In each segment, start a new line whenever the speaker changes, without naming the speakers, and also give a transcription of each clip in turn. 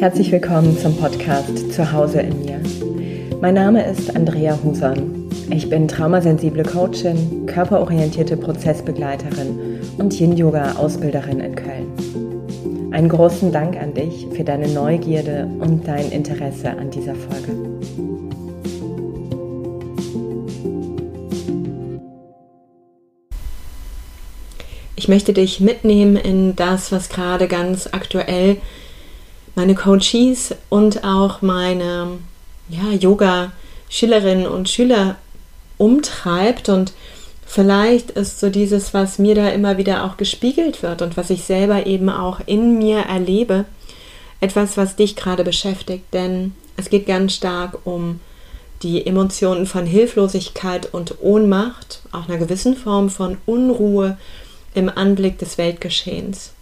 Herzlich willkommen zum Podcast Zuhause in mir. Mein Name ist Andrea Huson. Ich bin traumasensible Coachin, körperorientierte Prozessbegleiterin und Yin-Yoga-Ausbilderin in Köln. Einen großen Dank an dich für deine Neugierde und dein Interesse an dieser Folge. Ich möchte dich mitnehmen in das, was gerade ganz aktuell meine Coaches und auch meine ja, Yoga-Schülerinnen und Schüler umtreibt und vielleicht ist so dieses, was mir da immer wieder auch gespiegelt wird und was ich selber eben auch in mir erlebe, etwas, was dich gerade beschäftigt, denn es geht ganz stark um die Emotionen von Hilflosigkeit und Ohnmacht, auch einer gewissen Form von Unruhe im Anblick des Weltgeschehens.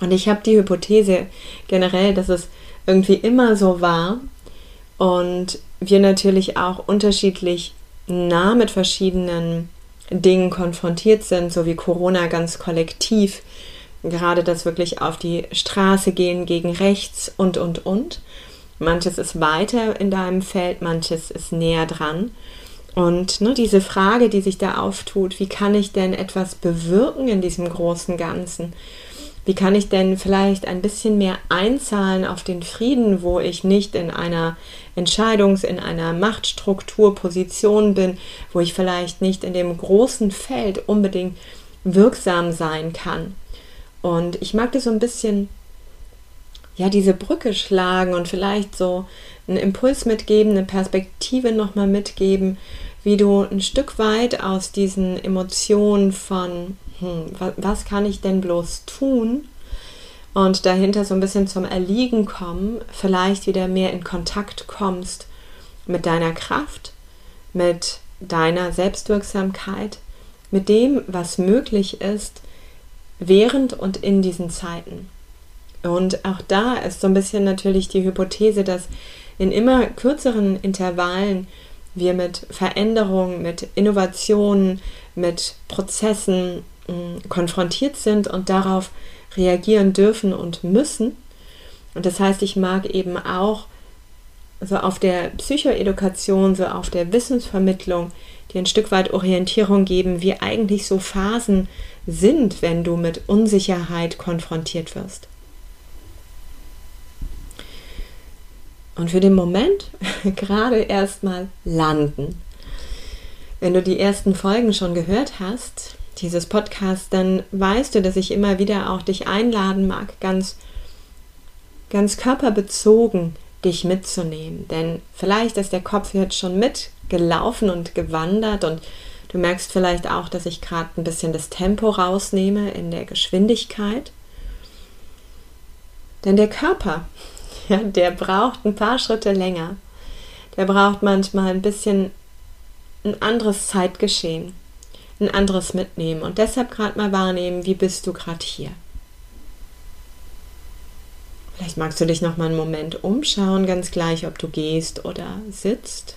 Und ich habe die Hypothese generell, dass es irgendwie immer so war und wir natürlich auch unterschiedlich nah mit verschiedenen Dingen konfrontiert sind, so wie Corona ganz kollektiv, gerade das wirklich auf die Straße gehen gegen rechts und, und, und. Manches ist weiter in deinem Feld, manches ist näher dran. Und ne, diese Frage, die sich da auftut, wie kann ich denn etwas bewirken in diesem großen Ganzen? Wie kann ich denn vielleicht ein bisschen mehr einzahlen auf den Frieden, wo ich nicht in einer Entscheidungs-, in einer Machtstrukturposition bin, wo ich vielleicht nicht in dem großen Feld unbedingt wirksam sein kann? Und ich mag dir so ein bisschen ja, diese Brücke schlagen und vielleicht so einen Impuls mitgeben, eine Perspektive nochmal mitgeben, wie du ein Stück weit aus diesen Emotionen von hm, was kann ich denn bloß tun? Und dahinter so ein bisschen zum Erliegen kommen, vielleicht wieder mehr in Kontakt kommst mit deiner Kraft, mit deiner Selbstwirksamkeit, mit dem, was möglich ist, während und in diesen Zeiten. Und auch da ist so ein bisschen natürlich die Hypothese, dass in immer kürzeren Intervallen wir mit Veränderungen, mit Innovationen, mit Prozessen konfrontiert sind und darauf reagieren dürfen und müssen. Und das heißt, ich mag eben auch so auf der Psychoedukation, so auf der Wissensvermittlung, die ein Stück weit Orientierung geben, wie eigentlich so Phasen sind, wenn du mit Unsicherheit konfrontiert wirst. Und für den Moment gerade erstmal landen. Wenn du die ersten Folgen schon gehört hast, dieses Podcast, dann weißt du, dass ich immer wieder auch dich einladen mag, ganz, ganz körperbezogen dich mitzunehmen. Denn vielleicht ist der Kopf jetzt schon mitgelaufen und gewandert und du merkst vielleicht auch, dass ich gerade ein bisschen das Tempo rausnehme in der Geschwindigkeit. Denn der Körper, ja, der braucht ein paar Schritte länger. Der braucht manchmal ein bisschen ein anderes Zeitgeschehen ein anderes mitnehmen und deshalb gerade mal wahrnehmen, wie bist du gerade hier. Vielleicht magst du dich noch mal einen Moment umschauen, ganz gleich, ob du gehst oder sitzt.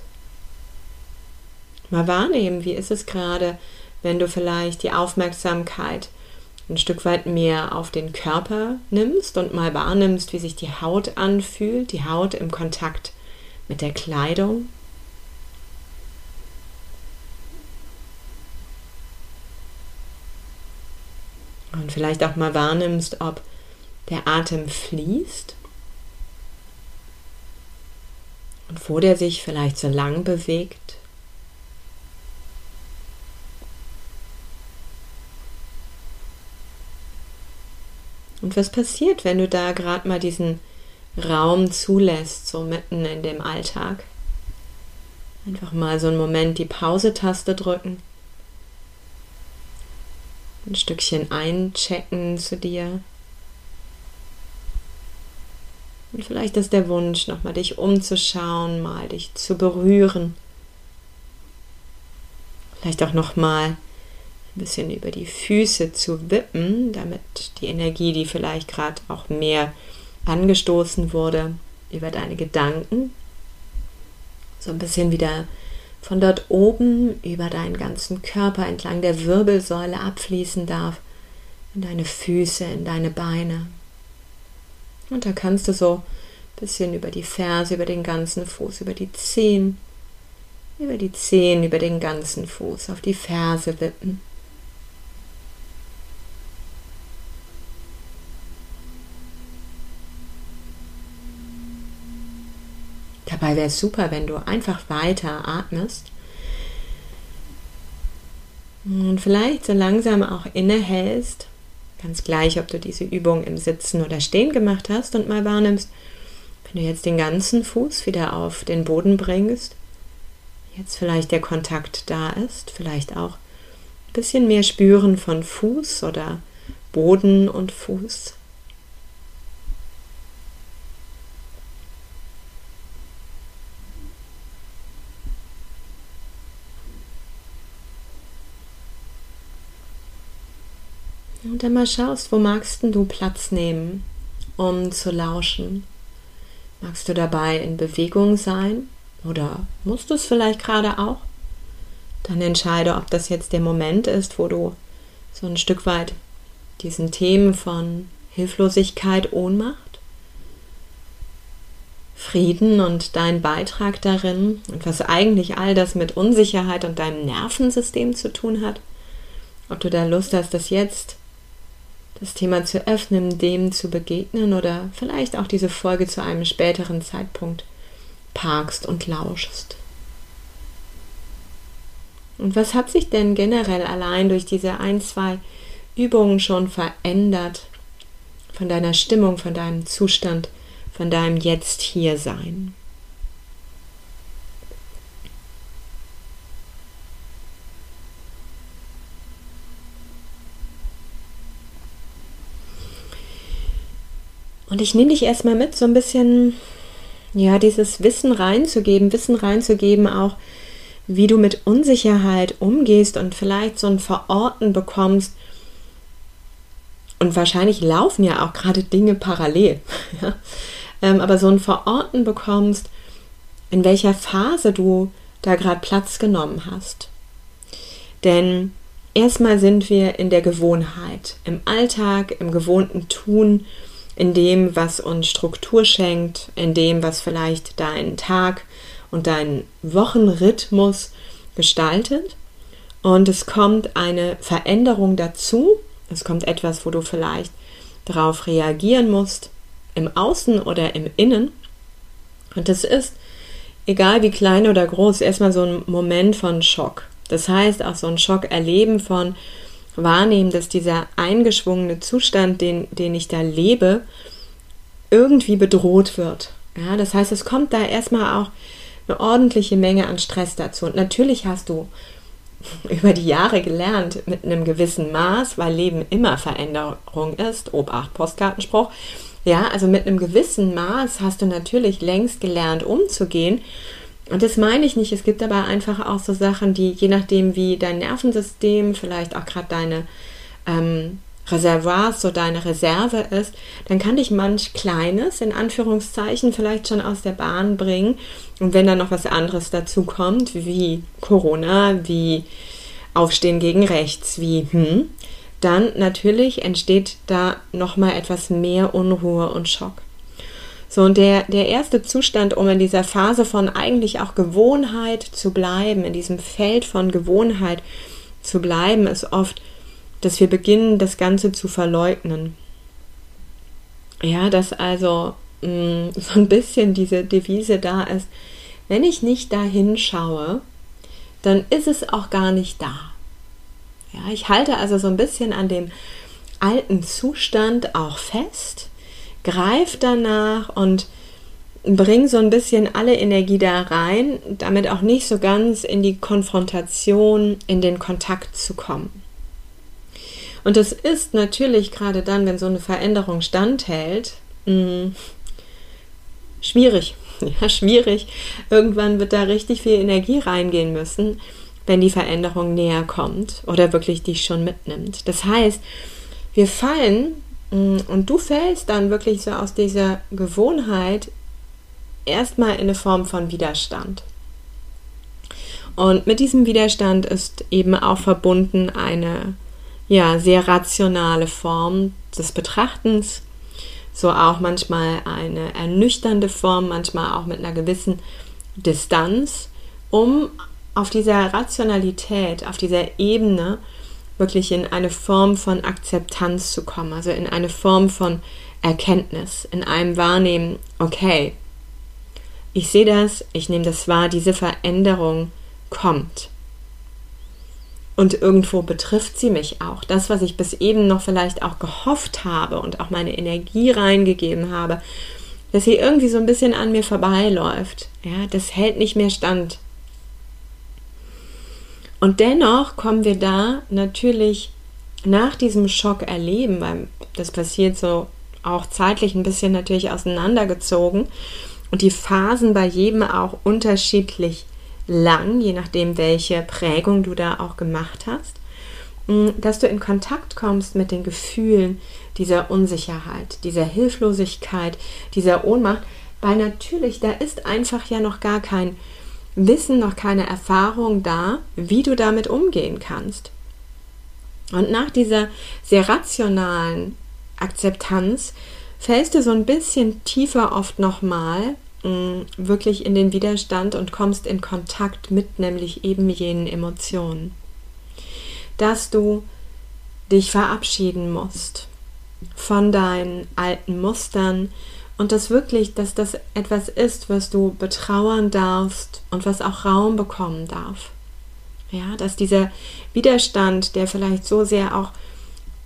Mal wahrnehmen, wie ist es gerade, wenn du vielleicht die Aufmerksamkeit ein Stück weit mehr auf den Körper nimmst und mal wahrnimmst, wie sich die Haut anfühlt, die Haut im Kontakt mit der Kleidung. Und vielleicht auch mal wahrnimmst, ob der Atem fließt und wo der sich vielleicht so lang bewegt. Und was passiert, wenn du da gerade mal diesen Raum zulässt, so mitten in dem Alltag? Einfach mal so einen Moment die Pause-Taste drücken ein Stückchen einchecken zu dir. Und vielleicht ist der Wunsch, nochmal dich umzuschauen, mal dich zu berühren. Vielleicht auch nochmal ein bisschen über die Füße zu wippen, damit die Energie, die vielleicht gerade auch mehr angestoßen wurde, über deine Gedanken, so ein bisschen wieder von dort oben über deinen ganzen Körper entlang der Wirbelsäule abfließen darf, in deine Füße, in deine Beine. Und da kannst du so ein bisschen über die Ferse, über den ganzen Fuß, über die Zehen, über die Zehen, über den ganzen Fuß, auf die Ferse wippen. Dabei wäre es super, wenn du einfach weiter atmest. Und vielleicht so langsam auch innehältst, ganz gleich, ob du diese Übung im Sitzen oder Stehen gemacht hast und mal wahrnimmst, wenn du jetzt den ganzen Fuß wieder auf den Boden bringst, jetzt vielleicht der Kontakt da ist, vielleicht auch ein bisschen mehr spüren von Fuß oder Boden und Fuß. Und dann mal schaust, wo magst du Platz nehmen, um zu lauschen. Magst du dabei in Bewegung sein oder musst du es vielleicht gerade auch? Dann entscheide, ob das jetzt der Moment ist, wo du so ein Stück weit diesen Themen von Hilflosigkeit, Ohnmacht, Frieden und dein Beitrag darin und was eigentlich all das mit Unsicherheit und deinem Nervensystem zu tun hat, ob du da Lust hast, das jetzt das Thema zu öffnen, dem zu begegnen oder vielleicht auch diese Folge zu einem späteren Zeitpunkt parkst und lauschst. Und was hat sich denn generell allein durch diese ein, zwei Übungen schon verändert von deiner Stimmung, von deinem Zustand, von deinem Jetzt hier sein? Und ich nehme dich erstmal mit, so ein bisschen, ja, dieses Wissen reinzugeben, Wissen reinzugeben, auch wie du mit Unsicherheit umgehst und vielleicht so ein Verorten bekommst. Und wahrscheinlich laufen ja auch gerade Dinge parallel. Ja? Ähm, aber so ein Verorten bekommst, in welcher Phase du da gerade Platz genommen hast. Denn erstmal sind wir in der Gewohnheit, im Alltag, im gewohnten Tun in dem, was uns Struktur schenkt, in dem, was vielleicht deinen Tag und deinen Wochenrhythmus gestaltet. Und es kommt eine Veränderung dazu. Es kommt etwas, wo du vielleicht darauf reagieren musst, im Außen oder im Innen. Und das ist, egal wie klein oder groß, erstmal so ein Moment von Schock. Das heißt, auch so ein Schock erleben von, wahrnehmen, dass dieser eingeschwungene Zustand, den, den ich da lebe, irgendwie bedroht wird. Ja, das heißt, es kommt da erstmal auch eine ordentliche Menge an Stress dazu. Und natürlich hast du über die Jahre gelernt, mit einem gewissen Maß, weil Leben immer Veränderung ist, Obacht, Postkartenspruch. Ja, also mit einem gewissen Maß hast du natürlich längst gelernt, umzugehen und das meine ich nicht. Es gibt aber einfach auch so Sachen, die je nachdem, wie dein Nervensystem, vielleicht auch gerade deine ähm, Reservoirs, so deine Reserve ist, dann kann dich manch Kleines, in Anführungszeichen, vielleicht schon aus der Bahn bringen. Und wenn dann noch was anderes dazu kommt, wie Corona, wie Aufstehen gegen rechts, wie, hm, dann natürlich entsteht da nochmal etwas mehr Unruhe und Schock. So, und der, der erste Zustand, um in dieser Phase von eigentlich auch Gewohnheit zu bleiben, in diesem Feld von Gewohnheit zu bleiben, ist oft, dass wir beginnen, das Ganze zu verleugnen. Ja, dass also mh, mm, so ein bisschen diese Devise da ist, wenn ich nicht da hinschaue, dann ist es auch gar nicht da. Ja, ich halte also so ein bisschen an dem alten Zustand auch fest greif danach und bring so ein bisschen alle Energie da rein, damit auch nicht so ganz in die Konfrontation, in den Kontakt zu kommen. Und das ist natürlich gerade dann, wenn so eine Veränderung standhält, mm, schwierig. Ja, schwierig. Irgendwann wird da richtig viel Energie reingehen müssen, wenn die Veränderung näher kommt oder wirklich dich schon mitnimmt. Das heißt, wir fallen und du fällst dann wirklich so aus dieser Gewohnheit erstmal in eine Form von Widerstand. Und mit diesem Widerstand ist eben auch verbunden eine ja, sehr rationale Form des Betrachtens, so auch manchmal eine ernüchternde Form, manchmal auch mit einer gewissen Distanz, um auf dieser Rationalität, auf dieser Ebene wirklich in eine Form von Akzeptanz zu kommen, also in eine Form von Erkenntnis, in einem Wahrnehmen, okay, ich sehe das, ich nehme das wahr, diese Veränderung kommt. Und irgendwo betrifft sie mich auch. Das, was ich bis eben noch vielleicht auch gehofft habe und auch meine Energie reingegeben habe, dass sie irgendwie so ein bisschen an mir vorbeiläuft. Ja, das hält nicht mehr stand. Und dennoch kommen wir da natürlich nach diesem Schock erleben, weil das passiert so auch zeitlich ein bisschen natürlich auseinandergezogen. Und die Phasen bei jedem auch unterschiedlich lang, je nachdem, welche Prägung du da auch gemacht hast, mm, dass du in Kontakt kommst mit den Gefühlen dieser Unsicherheit, dieser Hilflosigkeit, dieser Ohnmacht, weil natürlich da ist einfach ja noch gar kein Wissen, noch keine Erfahrung da, wie du damit umgehen kannst. Und nach dieser sehr rationalen Akzeptanz fällst du so ein bisschen tiefer oft nochmal mm, wirklich in den Widerstand und kommst in Kontakt mit nämlich eben jenen Emotionen. Dass du dich verabschieden musst von deinen alten Mustern, und das wirklich, dass das etwas ist, was du betrauern darfst und was auch Raum bekommen darf. Ja, dass dieser Widerstand, der vielleicht so sehr auch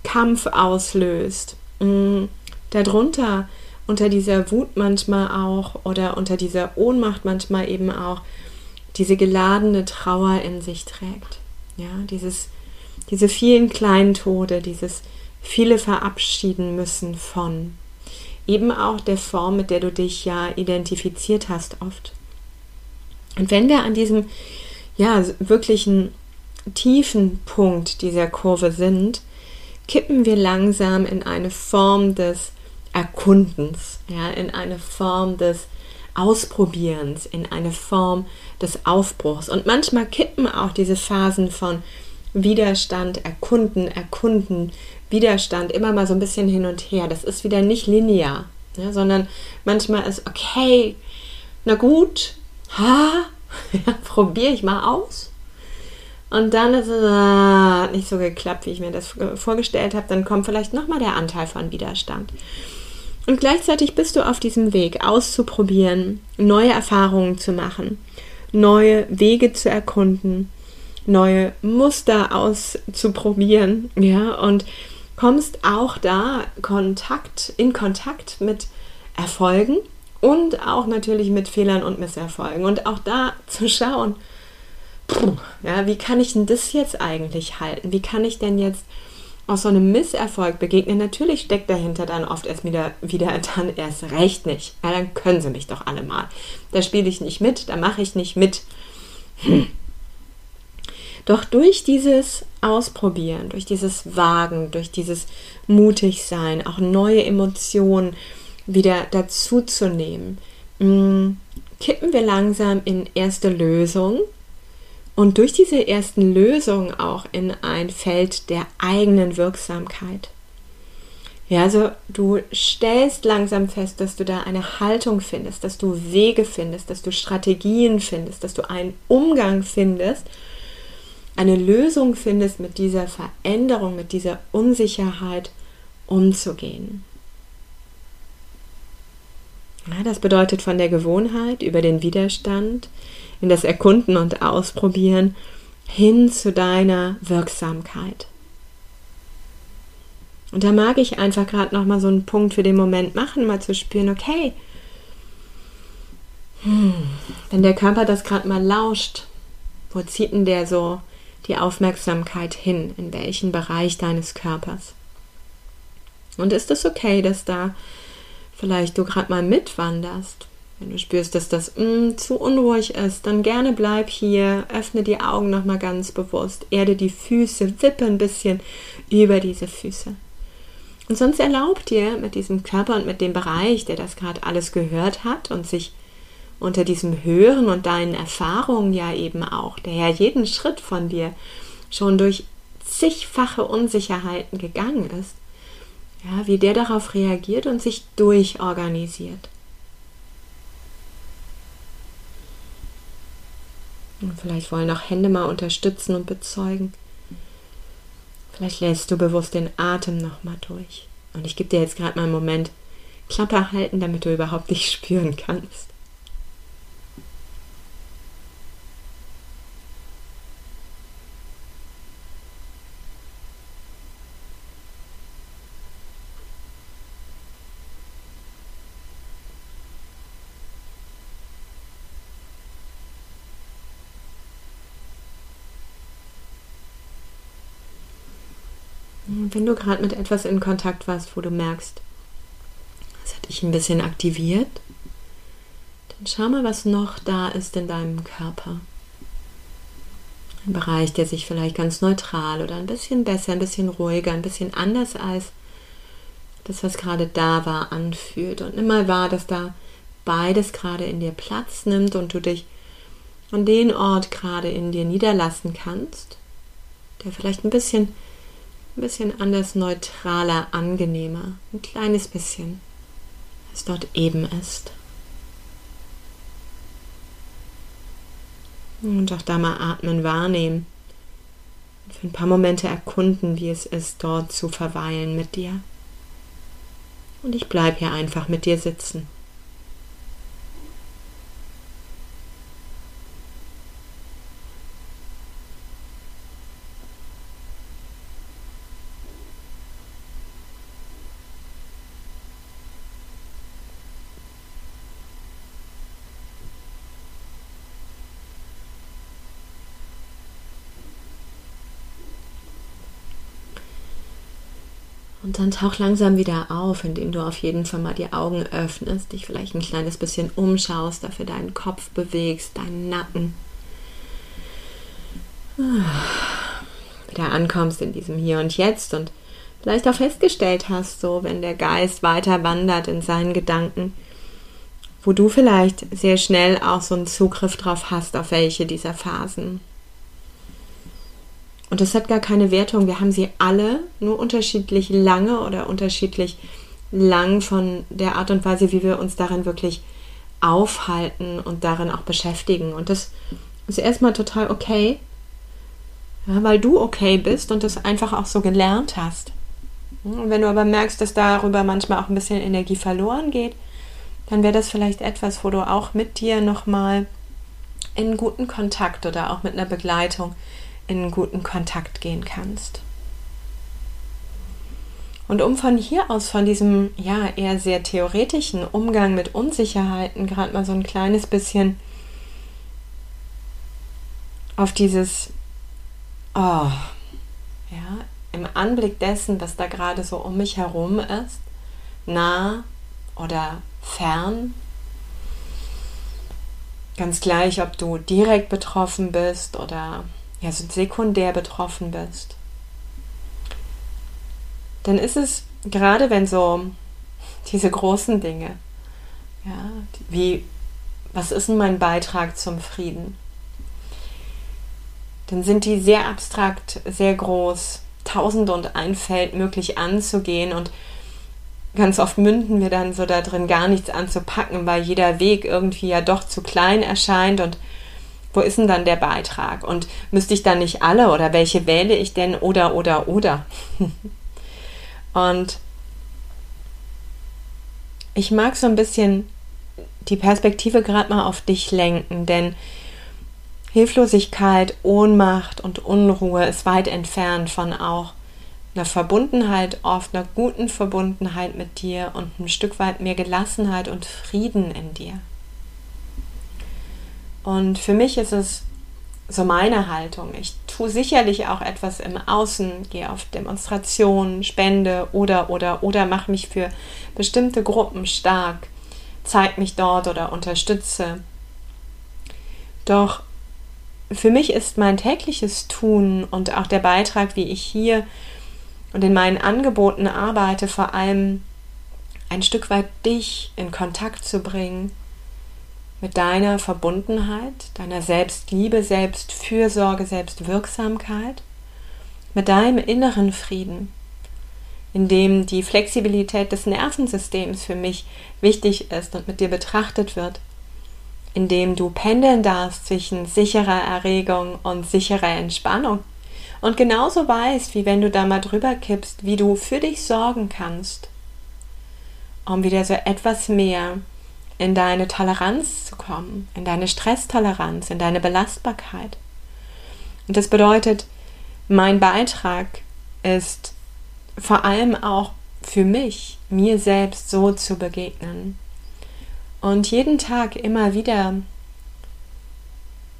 Kampf auslöst, mh, mm, darunter unter dieser Wut manchmal auch oder unter dieser Ohnmacht manchmal eben auch diese geladene Trauer in sich trägt. Ja, dieses, diese vielen kleinen Tode, dieses viele verabschieden müssen von eben auch der Form, mit der du dich ja identifiziert hast oft. Und wenn wir an diesem ja wirklichen tiefen Punkt dieser Kurve sind, kippen wir langsam in eine Form des Erkundens, ja, in eine Form des Ausprobierens, in eine Form des Aufbruchs. Und manchmal kippen auch diese Phasen von Widerstand, Erkunden, Erkunden, Widerstand immer mal so ein bisschen hin und her. Das ist wieder nicht linear, ja, sondern manchmal ist, okay, na gut, ha, ja, probiere ich mal aus. Und dann ist es äh, nicht so geklappt, wie ich mir das vorgestellt habe. Dann kommt vielleicht nochmal der Anteil von Widerstand. Und gleichzeitig bist du auf diesem Weg, auszuprobieren, neue Erfahrungen zu machen, neue Wege zu erkunden, neue Muster auszuprobieren, ja, und kommst auch da Kontakt, in Kontakt mit Erfolgen und auch natürlich mit Fehlern und Misserfolgen. Und auch da zu schauen, ja, wie kann ich denn das jetzt eigentlich halten? Wie kann ich denn jetzt aus so einem Misserfolg begegnen? Natürlich steckt dahinter dann oft erst wieder, wieder dann erst recht nicht. Ja, dann können sie mich doch alle mal. Da spiele ich nicht mit, da mache ich nicht mit. Hm. Doch durch dieses Ausprobieren, durch dieses Wagen, durch dieses Mutigsein, auch neue Emotionen wieder dazuzunehmen, mm, kippen wir langsam in erste Lösungen und durch diese ersten Lösungen auch in ein Feld der eigenen Wirksamkeit. Ja, also du stellst langsam fest, dass du da eine Haltung findest, dass du Wege findest, dass du Strategien findest, dass du einen Umgang findest, eine Lösung findest, mit dieser Veränderung, mit dieser Unsicherheit umzugehen. Ja, das bedeutet von der Gewohnheit über den Widerstand in das Erkunden und Ausprobieren hin zu deiner Wirksamkeit. Und da mag ich einfach gerade noch mal so einen Punkt für den Moment machen, mal zu spüren, okay, hm, wenn der Körper das gerade mal lauscht, wo zieht denn der so die Aufmerksamkeit hin, in welchen Bereich deines Körpers. Und ist es okay, dass da vielleicht du gerade mal mitwanderst? Wenn du spürst, dass das mm, zu unruhig ist, dann gerne bleib hier, öffne die Augen nochmal ganz bewusst, erde die Füße, wippe ein bisschen über diese Füße. Und sonst erlaub dir mit diesem Körper und mit dem Bereich, der das gerade alles gehört hat und sich unter diesem Hören und deinen Erfahrungen ja eben auch, der ja jeden Schritt von dir schon durch zigfache Unsicherheiten gegangen ist, Ja, wie der darauf reagiert und sich durchorganisiert. Und vielleicht wollen auch Hände mal unterstützen und bezeugen. Vielleicht lässt du bewusst den Atem nochmal durch. Und ich gebe dir jetzt gerade mal einen Moment Klappe halten, damit du überhaupt nicht spüren kannst. Wenn du gerade mit etwas in Kontakt warst, wo du merkst, das hat dich ein bisschen aktiviert, dann schau mal, was noch da ist in deinem Körper. Ein Bereich, der sich vielleicht ganz neutral oder ein bisschen besser, ein bisschen ruhiger, ein bisschen anders als das, was gerade da war, anfühlt. Und nimm mal wahr, dass da beides gerade in dir Platz nimmt und du dich an den Ort gerade in dir niederlassen kannst, der vielleicht ein bisschen ein bisschen anders, neutraler, angenehmer, ein kleines bisschen, als dort eben ist. Und auch da mal atmen, wahrnehmen. Und für ein paar Momente erkunden, wie es ist, dort zu verweilen mit dir. Und ich bleibe hier einfach mit dir sitzen. Und dann tauch langsam wieder auf, indem du auf jeden Fall mal die Augen öffnest, dich vielleicht ein kleines bisschen umschaust, dafür deinen Kopf bewegst, deinen Nacken. Wieder ankommst in diesem Hier und Jetzt und vielleicht auch festgestellt hast, so wenn der Geist weiter wandert in seinen Gedanken, wo du vielleicht sehr schnell auch so einen Zugriff drauf hast, auf welche dieser Phasen. Und das hat gar keine Wertung. Wir haben sie alle nur unterschiedlich lange oder unterschiedlich lang von der Art und Weise, wie wir uns darin wirklich aufhalten und darin auch beschäftigen. Und das ist erstmal total okay, weil du okay bist und das einfach auch so gelernt hast. Und wenn du aber merkst, dass darüber manchmal auch ein bisschen Energie verloren geht, dann wäre das vielleicht etwas, wo du auch mit dir nochmal in guten Kontakt oder auch mit einer Begleitung in guten Kontakt gehen kannst. Und um von hier aus, von diesem ja eher sehr theoretischen Umgang mit Unsicherheiten, gerade mal so ein kleines bisschen auf dieses, oh, ja, im Anblick dessen, was da gerade so um mich herum ist, nah oder fern, ganz gleich, ob du direkt betroffen bist oder ja, so sekundär betroffen bist, dann ist es gerade wenn so diese großen Dinge, ja, wie was ist denn mein Beitrag zum Frieden? Dann sind die sehr abstrakt, sehr groß, tausend und ein Feld möglich anzugehen und ganz oft münden wir dann so da drin gar nichts anzupacken, weil jeder Weg irgendwie ja doch zu klein erscheint und wo ist denn dann der Beitrag? Und müsste ich dann nicht alle oder welche wähle ich denn oder oder oder? und ich mag so ein bisschen die Perspektive gerade mal auf dich lenken, denn Hilflosigkeit, Ohnmacht und Unruhe ist weit entfernt von auch einer Verbundenheit, oft einer guten Verbundenheit mit dir und ein Stück weit mehr Gelassenheit und Frieden in dir. Und für mich ist es so meine Haltung. Ich tue sicherlich auch etwas im Außen, gehe auf Demonstrationen, spende oder oder oder mache mich für bestimmte Gruppen stark, zeige mich dort oder unterstütze. Doch für mich ist mein tägliches Tun und auch der Beitrag, wie ich hier und in meinen Angeboten arbeite, vor allem ein Stück weit dich in Kontakt zu bringen mit deiner Verbundenheit, deiner Selbstliebe, Selbstfürsorge, Selbstwirksamkeit, mit deinem inneren Frieden, in dem die Flexibilität des Nervensystems für mich wichtig ist und mit dir betrachtet wird, in dem du pendeln darfst zwischen sicherer Erregung und sicherer Entspannung und genauso weißt, wie wenn du da mal drüber kippst, wie du für dich sorgen kannst, um wieder so etwas mehr in deine Toleranz zu kommen, in deine Stresstoleranz, in deine Belastbarkeit. Und das bedeutet, mein Beitrag ist vor allem auch für mich, mir selbst so zu begegnen. Und jeden Tag immer wieder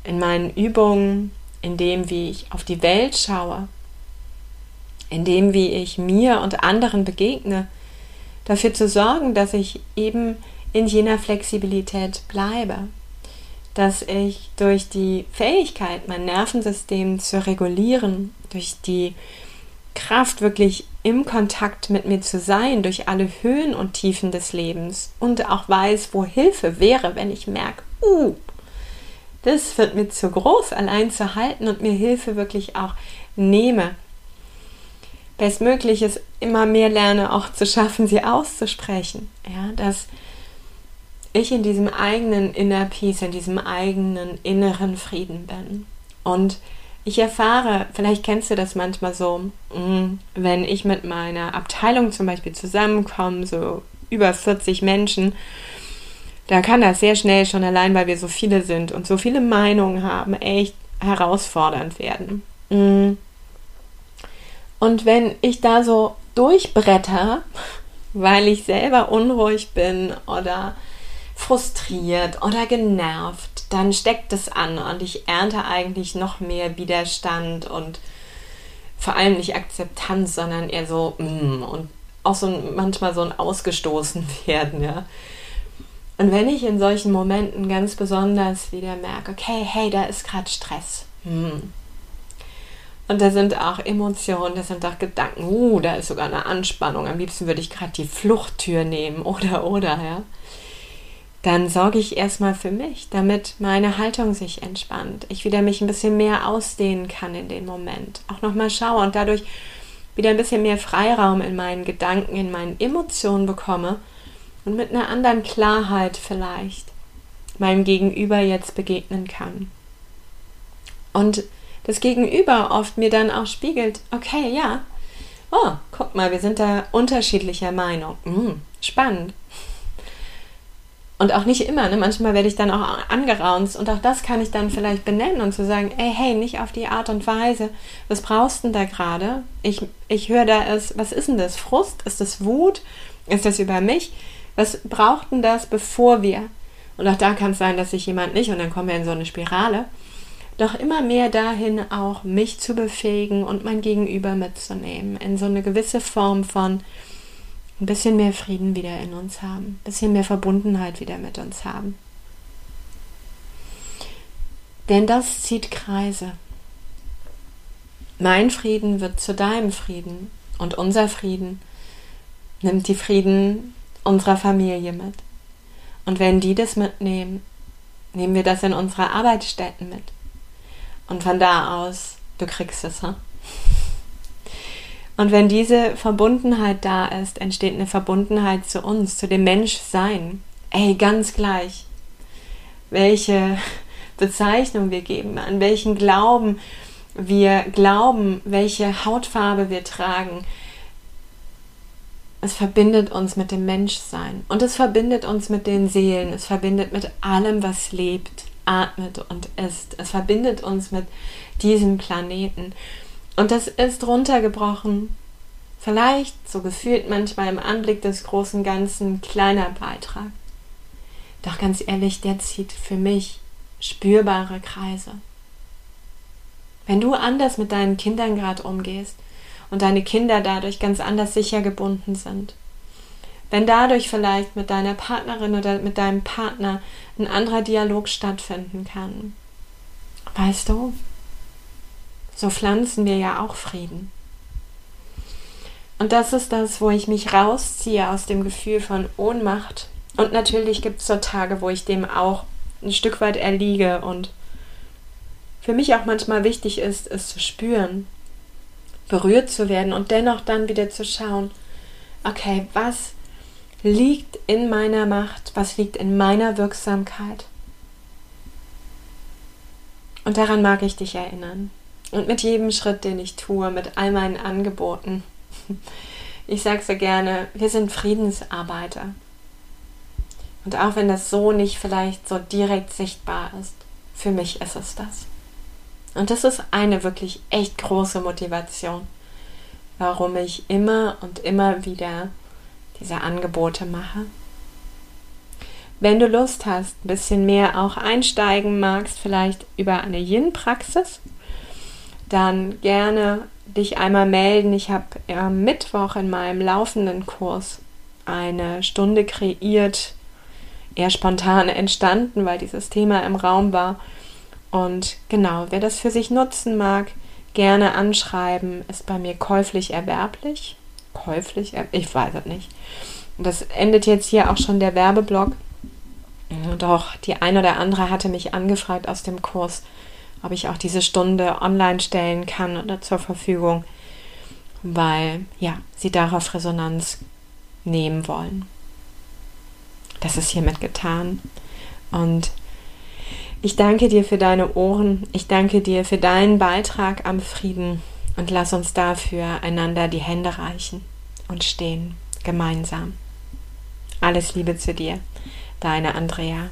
in meinen Übungen, in dem, wie ich auf die Welt schaue, in dem, wie ich mir und anderen begegne, dafür zu sorgen, dass ich eben in jener Flexibilität bleibe, dass ich durch die Fähigkeit, mein Nervensystem zu regulieren, durch die Kraft wirklich im Kontakt mit mir zu sein, durch alle Höhen und Tiefen des Lebens und auch weiß, wo Hilfe wäre, wenn ich merke, uh, das wird mir zu groß, allein zu halten und mir Hilfe wirklich auch nehme. Bestmögliches immer mehr lerne auch zu schaffen, sie auszusprechen. Ja, dass ich in diesem eigenen Inner Peace, in diesem eigenen inneren Frieden bin. Und ich erfahre, vielleicht kennst du das manchmal so, mm, wenn ich mit meiner Abteilung zum Beispiel zusammenkomme, so über 40 Menschen, da kann das sehr schnell schon allein, weil wir so viele sind und so viele Meinungen haben, echt herausfordernd werden. Mm. Und wenn ich da so durchbretter, weil ich selber unruhig bin oder frustriert oder genervt, dann steckt es an und ich ernte eigentlich noch mehr Widerstand und vor allem nicht Akzeptanz, sondern eher so mm, und auch so manchmal so ein ausgestoßen werden, ja. Und wenn ich in solchen Momenten ganz besonders wieder merke, okay, hey, da ist gerade Stress. Hm. Und da sind auch Emotionen, da sind auch Gedanken, uh, da ist sogar eine Anspannung. Am liebsten würde ich gerade die Fluchttür nehmen oder oder, ja dann sorge ich erstmal für mich, damit meine Haltung sich entspannt. Ich wieder mich ein bisschen mehr ausdehnen kann in dem Moment. Auch nochmal schaue und dadurch wieder ein bisschen mehr Freiraum in meinen Gedanken, in meinen Emotionen bekomme und mit einer anderen Klarheit vielleicht meinem Gegenüber jetzt begegnen kann. Und das Gegenüber oft mir dann auch spiegelt, okay, ja, oh, guck mal, wir sind da unterschiedlicher Meinung. Hm, spannend. Und auch nicht immer, ne? manchmal werde ich dann auch angeraunzt und auch das kann ich dann vielleicht benennen und zu sagen, ey, hey, nicht auf die Art und Weise, was brauchst du denn da gerade? Ich, ich höre da es, was ist denn das? Frust? Ist das Wut? Ist das über mich? Was braucht denn das, bevor wir? Und auch da kann es sein, dass sich jemand nicht, und dann kommen wir in so eine Spirale, doch immer mehr dahin auch mich zu befähigen und mein Gegenüber mitzunehmen, in so eine gewisse Form von, ein bisschen mehr Frieden wieder in uns haben, ein bisschen mehr Verbundenheit wieder mit uns haben. Denn das zieht Kreise. Mein Frieden wird zu deinem Frieden und unser Frieden nimmt die Frieden unserer Familie mit. Und wenn die das mitnehmen, nehmen wir das in unsere Arbeitsstätten mit. Und von da aus, du kriegst es, ha? Und wenn diese Verbundenheit da ist, entsteht eine Verbundenheit zu uns, zu dem Menschsein. Ey, ganz gleich, welche Bezeichnung wir geben, an welchen Glauben wir glauben, welche Hautfarbe wir tragen. Es verbindet uns mit dem Menschsein und es verbindet uns mit den Seelen, es verbindet mit allem, was lebt, atmet und ist. Es verbindet uns mit diesem Planeten. Und das ist runtergebrochen. Vielleicht, so gefühlt manchmal im Anblick des großen Ganzen, kleiner Beitrag. Doch ganz ehrlich, der zieht für mich spürbare Kreise. Wenn du anders mit deinen Kindern gerade umgehst und deine Kinder dadurch ganz anders sicher gebunden sind, wenn dadurch vielleicht mit deiner Partnerin oder mit deinem Partner ein anderer Dialog stattfinden kann, weißt du, so pflanzen wir ja auch Frieden. Und das ist das, wo ich mich rausziehe aus dem Gefühl von Ohnmacht. Und natürlich gibt es so Tage, wo ich dem auch ein Stück weit erliege und für mich auch manchmal wichtig ist, es zu spüren, berührt zu werden und dennoch dann wieder zu schauen, okay, was liegt in meiner Macht, was liegt in meiner Wirksamkeit. Und daran mag ich dich erinnern. Und mit jedem Schritt, den ich tue, mit all meinen Angeboten. Ich sage so gerne, wir sind Friedensarbeiter. Und auch wenn das so nicht vielleicht so direkt sichtbar ist, für mich ist es das. Und das ist eine wirklich echt große Motivation, warum ich immer und immer wieder diese Angebote mache. Wenn du Lust hast, ein bisschen mehr auch einsteigen magst, vielleicht über eine Yin-Praxis, dann gerne dich einmal melden. Ich habe am Mittwoch in meinem laufenden Kurs eine Stunde kreiert, eher spontan entstanden, weil dieses Thema im Raum war und genau, wer das für sich nutzen mag, gerne anschreiben, ist bei mir käuflich erwerblich. Käuflich, ich weiß es nicht. Das endet jetzt hier auch schon der Werbeblock. Doch die eine oder andere hatte mich angefragt aus dem Kurs, ob ich auch diese Stunde online stellen kann oder zur Verfügung, weil ja, sie darauf Resonanz nehmen wollen. Das ist hiermit getan. Und ich danke dir für deine Ohren. Ich danke dir für deinen Beitrag am Frieden und lass uns dafür einander die Hände reichen und stehen gemeinsam. Alles Liebe zu dir, deine Andrea.